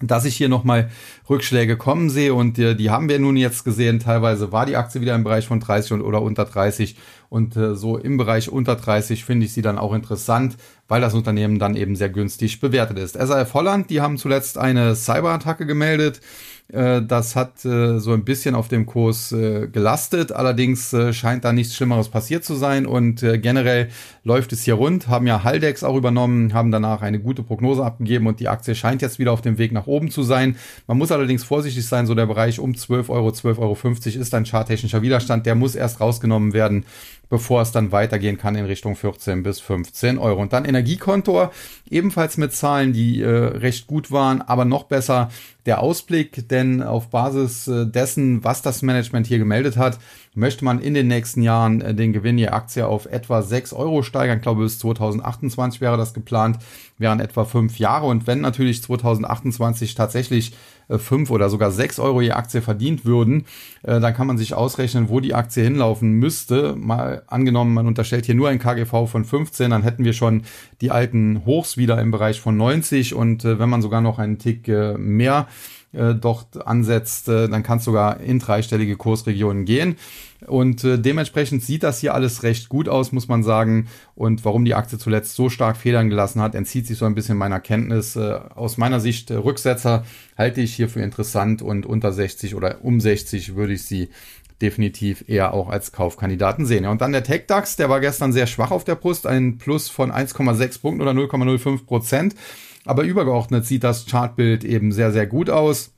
A: dass ich hier nochmal Rückschläge kommen sehe und die, die haben wir nun jetzt gesehen. Teilweise war die Aktie wieder im Bereich von 30 und, oder unter 30 und äh, so im Bereich unter 30 finde ich sie dann auch interessant, weil das Unternehmen dann eben sehr günstig bewertet ist. SAF Holland, die haben zuletzt eine Cyberattacke gemeldet. Äh, das hat äh, so ein bisschen auf dem Kurs äh, gelastet. Allerdings scheint da nichts Schlimmeres passiert zu sein. Und generell läuft es hier rund. Haben ja Haldex auch übernommen, haben danach eine gute Prognose abgegeben und die Aktie scheint jetzt wieder auf dem Weg nach oben zu sein. Man muss allerdings vorsichtig sein. So der Bereich um 12 Euro, 12,50 Euro ist ein charttechnischer Widerstand. Der muss erst rausgenommen werden bevor es dann weitergehen kann in Richtung 14 bis 15 Euro. Und dann Energiekontor, ebenfalls mit Zahlen, die äh, recht gut waren, aber noch besser der Ausblick, denn auf Basis äh, dessen, was das Management hier gemeldet hat, möchte man in den nächsten Jahren äh, den Gewinn je Aktie auf etwa 6 Euro steigern. Ich glaube, bis 2028 wäre das geplant, wären etwa fünf Jahre. Und wenn natürlich 2028 tatsächlich fünf oder sogar sechs Euro je Aktie verdient würden, äh, dann kann man sich ausrechnen, wo die Aktie hinlaufen müsste. Mal angenommen, man unterstellt hier nur ein KGV von 15, dann hätten wir schon die alten Hochs wieder im Bereich von 90 und äh, wenn man sogar noch einen Tick mehr äh, dort ansetzt, äh, dann kann es sogar in dreistellige Kursregionen gehen. Und äh, dementsprechend sieht das hier alles recht gut aus, muss man sagen. Und warum die Aktie zuletzt so stark Federn gelassen hat, entzieht sich so ein bisschen meiner Kenntnis. Äh, aus meiner Sicht äh, Rücksetzer halte ich hier für interessant und unter 60 oder um 60 würde ich sie definitiv eher auch als Kaufkandidaten sehen. Ja, und dann der TechDAX, der war gestern sehr schwach auf der Brust, ein Plus von 1,6 Punkten oder 0,05 Prozent. Aber übergeordnet sieht das Chartbild eben sehr, sehr gut aus.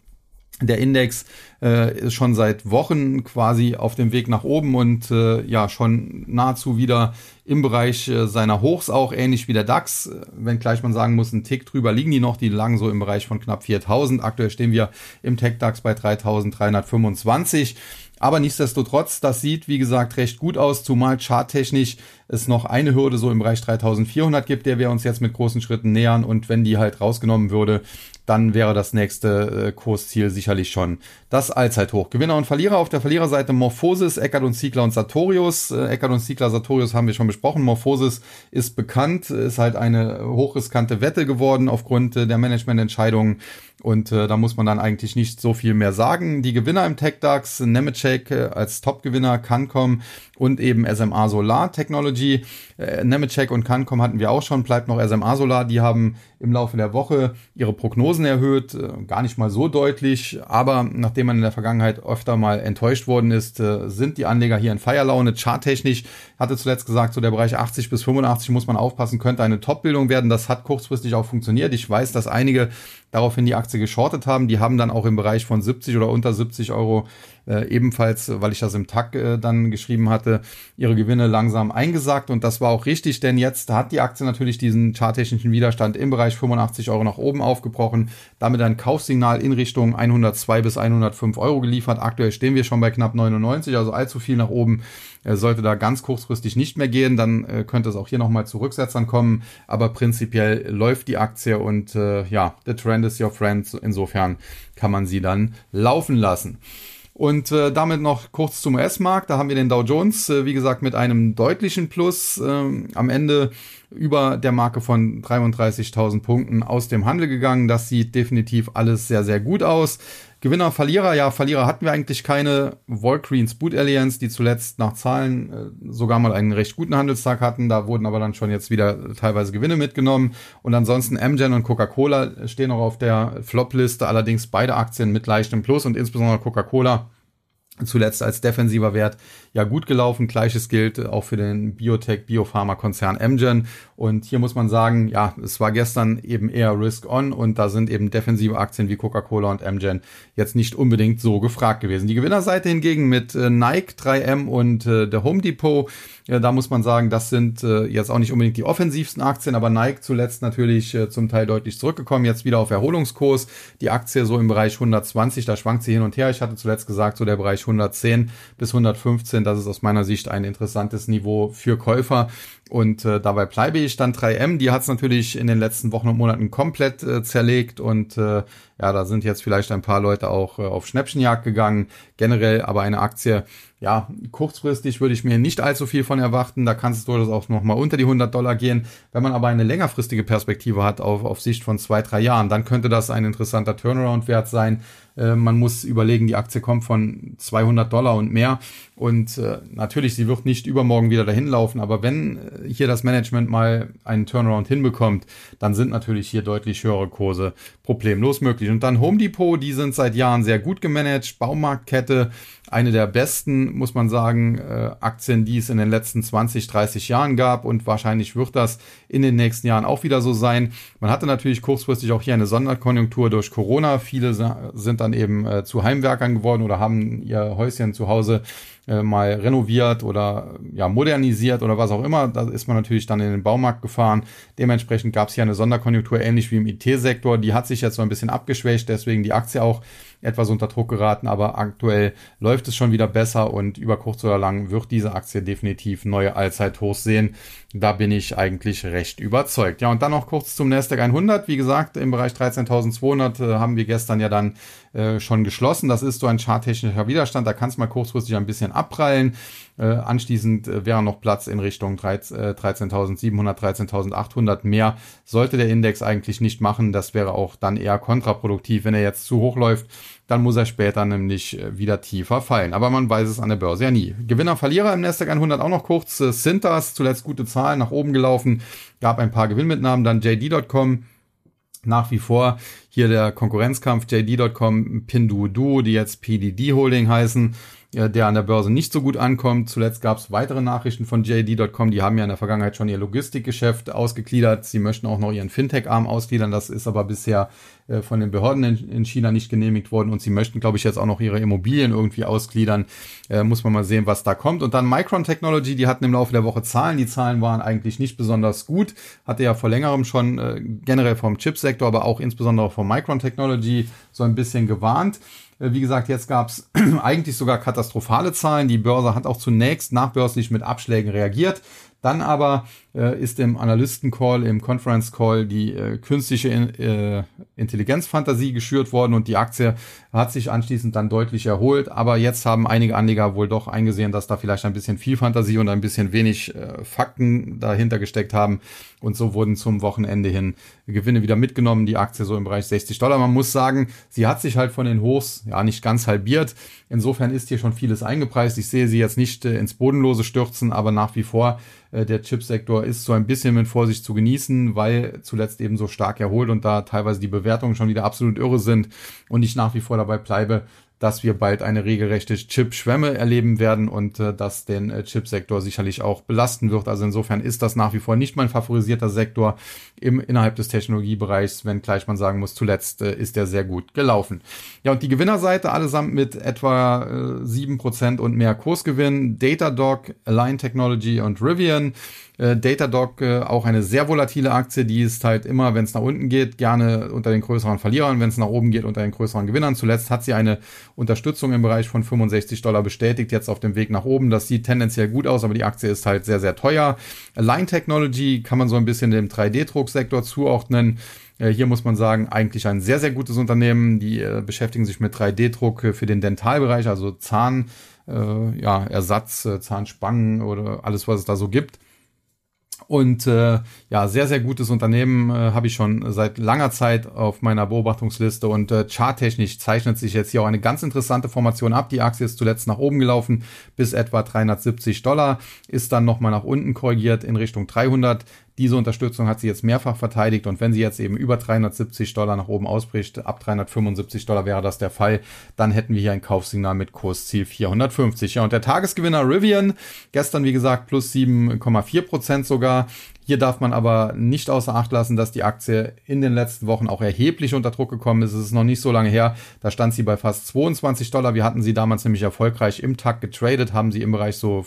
A: Der Index äh, ist schon seit Wochen quasi auf dem Weg nach oben und äh, ja schon nahezu wieder im Bereich äh, seiner Hochs auch, ähnlich wie der DAX. Wenngleich man sagen muss, ein Tick drüber liegen die noch, die lagen so im Bereich von knapp 4000. Aktuell stehen wir im Tech DAX bei 3325. Aber nichtsdestotrotz, das sieht, wie gesagt, recht gut aus, zumal charttechnisch es noch eine Hürde so im Bereich 3400 gibt, der wir uns jetzt mit großen Schritten nähern. Und wenn die halt rausgenommen würde, dann wäre das nächste äh, Kursziel sicherlich schon das Allzeithoch. Gewinner und Verlierer auf der Verliererseite Morphosis, Eckert und Ziegler und Sartorius. Äh, Eckert und Ziegler, Sartorius haben wir schon besprochen. Morphosis ist bekannt, ist halt eine hochriskante Wette geworden aufgrund äh, der Managemententscheidungen und äh, da muss man dann eigentlich nicht so viel mehr sagen. Die Gewinner im TechDAX, Nemetschek äh, als Top-Gewinner, Cancom und eben SMA Solar Technology. Äh, Nemetschek und Cancom hatten wir auch schon, bleibt noch SMA Solar. Die haben im Laufe der Woche ihre Prognosen erhöht, äh, gar nicht mal so deutlich, aber nachdem man in der Vergangenheit öfter mal enttäuscht worden ist, äh, sind die Anleger hier in Feierlaune. Charttechnisch hatte zuletzt gesagt, so der Bereich 80 bis 85 muss man aufpassen, könnte eine Top-Bildung werden. Das hat kurzfristig auch funktioniert. Ich weiß, dass einige daraufhin die Aktie geschortet haben. Die haben dann auch im Bereich von 70 oder unter 70 Euro äh, ebenfalls, weil ich das im Tag äh, dann geschrieben hatte, ihre Gewinne langsam eingesagt und das war auch richtig, denn jetzt hat die Aktie natürlich diesen charttechnischen Widerstand im Bereich 85 Euro nach oben aufgebrochen, damit ein Kaufsignal in Richtung 102 bis 105 Euro geliefert. Aktuell stehen wir schon bei knapp 99, also allzu viel nach oben. Äh, sollte da ganz kurzfristig nicht mehr gehen, dann äh, könnte es auch hier nochmal zu Rücksetzern kommen, aber prinzipiell läuft die Aktie und äh, ja, the trend is your friend, insofern kann man sie dann laufen lassen. Und äh, damit noch kurz zum US-Markt. Da haben wir den Dow Jones, äh, wie gesagt, mit einem deutlichen Plus äh, am Ende über der Marke von 33.000 Punkten aus dem Handel gegangen. Das sieht definitiv alles sehr, sehr gut aus. Gewinner, Verlierer, ja, Verlierer hatten wir eigentlich keine. Walgreens Boot Alliance, die zuletzt nach Zahlen äh, sogar mal einen recht guten Handelstag hatten, da wurden aber dann schon jetzt wieder teilweise Gewinne mitgenommen. Und ansonsten Amgen und Coca-Cola stehen noch auf der Flop-Liste, allerdings beide Aktien mit leichtem Plus und insbesondere Coca-Cola zuletzt als defensiver Wert ja gut gelaufen. Gleiches gilt auch für den Biotech, Biopharma-Konzern Amgen. Und hier muss man sagen, ja, es war gestern eben eher Risk-On und da sind eben defensive Aktien wie Coca-Cola und Amgen jetzt nicht unbedingt so gefragt gewesen. Die Gewinnerseite hingegen mit äh, Nike, 3M und äh, der Home Depot, ja, da muss man sagen, das sind äh, jetzt auch nicht unbedingt die offensivsten Aktien, aber Nike zuletzt natürlich zum Teil deutlich zurückgekommen, jetzt wieder auf Erholungskurs. Die Aktie so im Bereich 120, da schwankt sie hin und her. Ich hatte zuletzt gesagt, so der Bereich 110 bis 115, das ist aus meiner Sicht ein interessantes Niveau für Käufer. Und äh, dabei bleibe ich dann 3M. Die hat es natürlich in den letzten Wochen und Monaten komplett äh, zerlegt und äh, ja, da sind jetzt vielleicht ein paar Leute auch äh, auf Schnäppchenjagd gegangen. Generell aber eine Aktie, ja, kurzfristig würde ich mir nicht allzu viel von erwarten. Da kann es durchaus auch nochmal unter die 100 Dollar gehen. Wenn man aber eine längerfristige Perspektive hat auf, auf Sicht von zwei, drei Jahren, dann könnte das ein interessanter Turnaround-Wert sein. Äh, man muss überlegen, die Aktie kommt von 200 Dollar und mehr. Und äh, natürlich, sie wird nicht übermorgen wieder dahin laufen. Aber wenn äh, hier das Management mal einen Turnaround hinbekommt, dann sind natürlich hier deutlich höhere Kurse problemlos möglich. Und dann Home Depot, die sind seit Jahren sehr gut gemanagt. Baumarktkette, eine der besten, muss man sagen, äh, Aktien, die es in den letzten 20, 30 Jahren gab und wahrscheinlich wird das in den nächsten Jahren auch wieder so sein. Man hatte natürlich kurzfristig auch hier eine Sonderkonjunktur durch Corona. Viele sind dann eben äh, zu Heimwerkern geworden oder haben ihr Häuschen zu Hause äh, mal renoviert oder ja modernisiert oder was auch immer. Da ist man natürlich dann in den Baumarkt gefahren. Dementsprechend gab es hier eine Sonderkonjunktur, ähnlich wie im IT-Sektor. Die hat sich jetzt so ein bisschen abgeschwächt, deswegen die Aktie auch etwas unter Druck geraten, aber aktuell läuft es schon wieder besser und über kurz oder lang wird diese Aktie definitiv neue Allzeithochs sehen. Da bin ich eigentlich recht überzeugt. Ja, und dann noch kurz zum Nasdaq 100. Wie gesagt, im Bereich 13.200 äh, haben wir gestern ja dann äh, schon geschlossen. Das ist so ein charttechnischer Widerstand. Da kann es mal kurzfristig ein bisschen abprallen. Äh, anschließend äh, wäre noch Platz in Richtung 13.700, 13.800 mehr. Sollte der Index eigentlich nicht machen. Das wäre auch dann eher kontraproduktiv, wenn er jetzt zu hoch läuft dann muss er später nämlich äh, wieder tiefer fallen. Aber man weiß es an der Börse ja nie. Gewinner, Verlierer im Nasdaq 100 auch noch kurz. Sintas, zuletzt gute Zahlen, nach oben gelaufen, gab ein paar Gewinnmitnahmen, dann JD.com nach wie vor hier der Konkurrenzkampf JD.com, Pinduoduo, die jetzt PDD Holding heißen der an der Börse nicht so gut ankommt. Zuletzt gab es weitere Nachrichten von JD.com, die haben ja in der Vergangenheit schon ihr Logistikgeschäft ausgegliedert. Sie möchten auch noch ihren Fintech-Arm ausgliedern. Das ist aber bisher äh, von den Behörden in, China nicht genehmigt worden und sie möchten, glaube ich, jetzt auch noch ihre Immobilien irgendwie ausgliedern. Äh, muss man mal sehen, was da kommt. Und dann Micron Technology, die hatten im Laufe der Woche Zahlen. Die Zahlen waren eigentlich nicht besonders gut. Hatte ja vor längerem schon äh, generell vom Chipsektor, aber auch insbesondere vom Micron Technology so ein bisschen gewarnt. Äh, wie gesagt, jetzt gab es eigentlich sogar katastrophale Zahlen. Die Börse hat auch zunächst nachbörslich mit Abschlägen reagiert. Dann aber äh, ist im Analysten-Call, im Conference-Call die äh, künstliche äh, Intelligenzfantasie geschürt worden und die Aktie hat sich anschließend dann deutlich erholt. Aber jetzt haben einige Anleger wohl doch eingesehen, dass da vielleicht ein bisschen viel Fantasie und ein bisschen wenig äh, Fakten dahinter gesteckt haben. Und so wurden zum Wochenende hin Gewinne wieder mitgenommen. Die Aktie so im Bereich 60 Dollar. Man muss sagen, sie hat sich halt von den Hochs ja nicht ganz halbiert. Insofern ist hier schon vieles eingepreist. Ich sehe sie jetzt nicht äh, ins Bodenlose stürzen, aber nach wie vor äh, der Chipsektor ist so ein bisschen mit Vorsicht zu genießen, weil zuletzt eben so stark erholt und da teilweise die Bewertungen schon wieder absolut irre sind und ich nach wie vor dabei bleibe, dass wir bald eine regelrechte Chip-Schwemme erleben werden und äh, das den äh, Chipsektor sicherlich auch belasten wird. Also insofern ist das nach wie vor nicht mein favorisierter Sektor im innerhalb des Technologiebereichs, wenngleich man sagen muss, zuletzt äh, ist der sehr gut gelaufen. Ja, und die Gewinnerseite allesamt mit etwa äh, Prozent und mehr Kursgewinn. Datadog, Align Technology und Rivian. Äh, Datadog äh, auch eine sehr volatile Aktie, die ist halt immer, wenn es nach unten geht, gerne unter den größeren Verlierern, wenn es nach oben geht, unter den größeren Gewinnern. Zuletzt hat sie eine Unterstützung im Bereich von 65 Dollar bestätigt, jetzt auf dem Weg nach oben. Das sieht tendenziell gut aus, aber die Aktie ist halt sehr, sehr teuer. Line Technology kann man so ein bisschen dem 3D-Drucksektor zuordnen. Äh, hier muss man sagen, eigentlich ein sehr, sehr gutes Unternehmen. Die äh, beschäftigen sich mit 3D-Druck für den Dentalbereich, also Zahn, äh, ja, äh, Zahnspangen oder alles, was es da so gibt. Und äh, ja, sehr, sehr gutes Unternehmen äh, habe ich schon seit langer Zeit auf meiner Beobachtungsliste und äh, charttechnisch zeichnet sich jetzt hier auch eine ganz interessante Formation ab. Die Aktie ist zuletzt nach oben gelaufen bis etwa 370 Dollar, ist dann nochmal nach unten korrigiert in Richtung 300. Diese Unterstützung hat sie jetzt mehrfach verteidigt und wenn sie jetzt eben über 370 Dollar nach oben ausbricht, ab 375 Dollar wäre das der Fall, dann hätten wir hier ein Kaufsignal mit Kursziel 450. Ja, und der Tagesgewinner Rivian, gestern wie gesagt plus 7,4 Prozent sogar. Hier darf man aber nicht außer Acht lassen, dass die Aktie in den letzten Wochen auch erheblich unter Druck gekommen ist. Es ist noch nicht so lange her. Da stand sie bei fast 22 Dollar. Wir hatten sie damals nämlich erfolgreich im Tag getradet, haben sie im Bereich so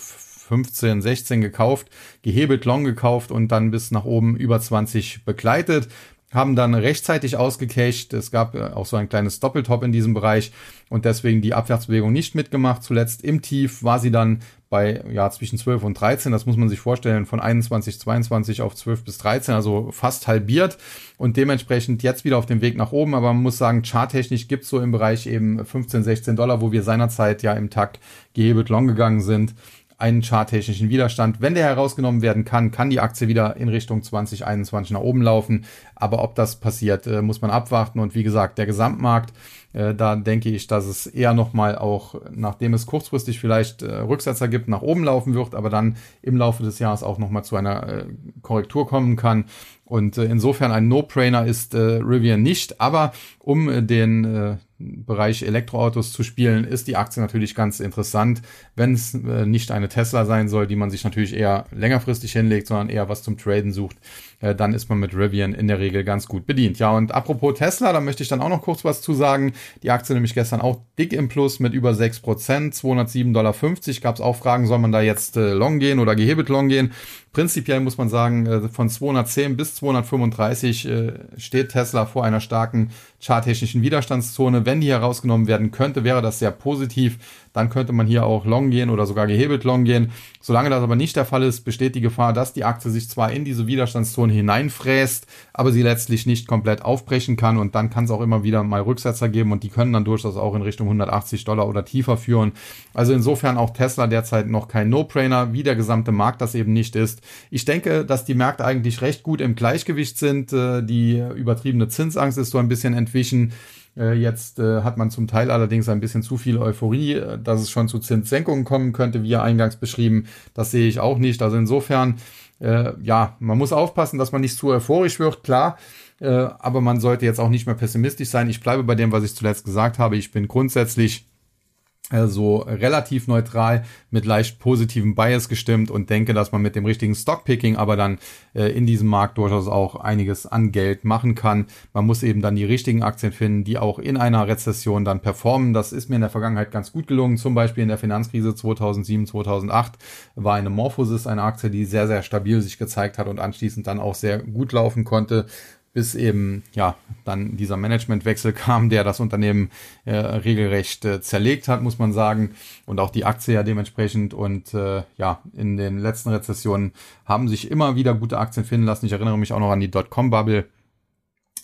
A: 15, 16 gekauft, gehebelt Long gekauft und dann bis nach oben über 20 begleitet haben dann rechtzeitig ausgecasht. Es gab äh, auch so ein kleines Doppeltop in diesem Bereich und deswegen die Abwärtsbewegung nicht mitgemacht. Zuletzt im Tief war sie dann bei ja zwischen 12 und 13, das muss man sich vorstellen, von 21, 22 auf 12 bis 13, also fast halbiert und dementsprechend jetzt wieder auf dem Weg nach oben. Aber man muss sagen, charttechnisch gibt es so im Bereich eben 15, 16 Dollar, wo wir seinerzeit ja im Takt gehebelt long gegangen sind einen charttechnischen Widerstand. Wenn der herausgenommen werden kann, kann die Aktie wieder in Richtung 2021 nach oben laufen. Aber ob das passiert, äh, muss man abwarten. Und wie gesagt, der Gesamtmarkt, äh, da denke ich, dass es eher nochmal auch, nachdem es kurzfristig vielleicht äh, Rücksetzer gibt, nach oben laufen wird, aber dann im Laufe des Jahres auch nochmal zu einer Korrektur kommen kann. Und insofern ein No-Brainer ist Rivian nicht. Aber um den Bereich Elektroautos zu spielen, ist die Aktie natürlich ganz interessant, wenn es äh, nicht eine Tesla sein soll, die man sich natürlich eher längerfristig hinlegt, sondern eher was zum Traden sucht, äh, dann ist man mit Rivian in der Regel ganz gut bedient. Ja, und apropos Tesla, da möchte ich dann auch noch kurz was zu sagen. Die Aktie nämlich gestern auch dick im Plus mit über 6%, 207,50 Dollar. Gab es auch Fragen, soll man da jetzt äh, long gehen oder gehebelt long gehen? Prinzipiell muss man sagen, äh, von 210 bis 235 äh, steht Tesla vor einer starken charttechnischen Widerstandszone. Wenn die herausgenommen werden könnte, wäre das sehr positiv dann könnte man hier auch long gehen oder sogar gehebelt long gehen. Solange das aber nicht der Fall ist, besteht die Gefahr, dass die Aktie sich zwar in diese Widerstandszone hineinfräst, aber sie letztlich nicht komplett aufbrechen kann und dann kann es auch immer wieder mal Rücksetzer geben und die können dann durchaus auch in Richtung 180 Dollar oder tiefer führen. Also insofern auch Tesla derzeit noch kein No-Brainer, wie der gesamte Markt das eben nicht ist. Ich denke, dass die Märkte eigentlich recht gut im Gleichgewicht sind. Äh, die übertriebene Zinsangst ist so ein bisschen entwichen. Äh, jetzt äh, hat man zum Teil allerdings ein bisschen zu viel Euphorie, äh, dass es schon zu Zinssenkungen kommen könnte, wie ja eingangs beschrieben. Das sehe ich auch nicht. Also insofern, äh, ja, man muss aufpassen, dass man nicht zu euphorisch wird, klar. Äh, aber man sollte jetzt auch nicht mehr pessimistisch sein. Ich bleibe bei dem, was ich zuletzt gesagt habe. Ich bin grundsätzlich so relativ neutral mit leicht positivem Bias gestimmt und denke, dass man mit dem richtigen Stockpicking aber dann äh, in diesem Markt durchaus auch einiges an Geld machen kann. Man muss eben dann die richtigen Aktien finden, die auch in einer Rezession dann performen. Das ist mir in der Vergangenheit ganz gut gelungen. Zum Beispiel in der Finanzkrise 2007, 2008 war eine Morphosis eine Aktie, die sehr, sehr stabil sich gezeigt hat und anschließend dann auch sehr gut laufen konnte bis eben ja dann dieser Managementwechsel kam, der das Unternehmen äh, regelrecht äh, zerlegt hat, muss man sagen, und auch die Aktie ja dementsprechend. Und äh, ja, in den letzten Rezessionen haben sich immer wieder gute Aktien finden lassen. Ich erinnere mich auch noch an die Dotcom-Bubble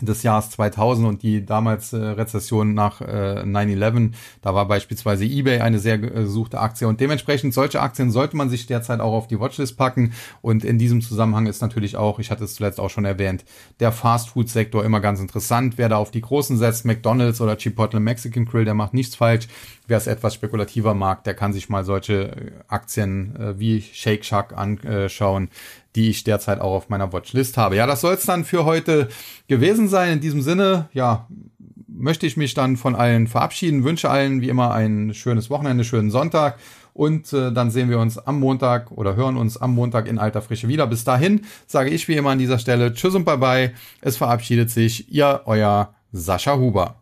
A: des Jahres 2000 und die damals äh, Rezession nach äh, 9-11. Da war beispielsweise eBay eine sehr gesuchte Aktie und dementsprechend solche Aktien sollte man sich derzeit auch auf die Watchlist packen und in diesem Zusammenhang ist natürlich auch, ich hatte es zuletzt auch schon erwähnt, der Fast-Food-Sektor immer ganz interessant. Wer da auf die Großen setzt, McDonald's oder Chipotle Mexican Grill, der macht nichts falsch. Wer es etwas spekulativer mag, der kann sich mal solche äh, Aktien äh, wie Shake Shack anschauen die ich derzeit auch auf meiner Watchlist habe. Ja, das soll es dann für heute gewesen sein. In diesem Sinne, ja, möchte ich mich dann von allen verabschieden, wünsche allen wie immer ein schönes Wochenende, schönen Sonntag und äh, dann sehen wir uns am Montag oder hören uns am Montag in alter Frische wieder. Bis dahin sage ich wie immer an dieser Stelle Tschüss und Bye bye. Es verabschiedet sich Ihr, euer Sascha Huber.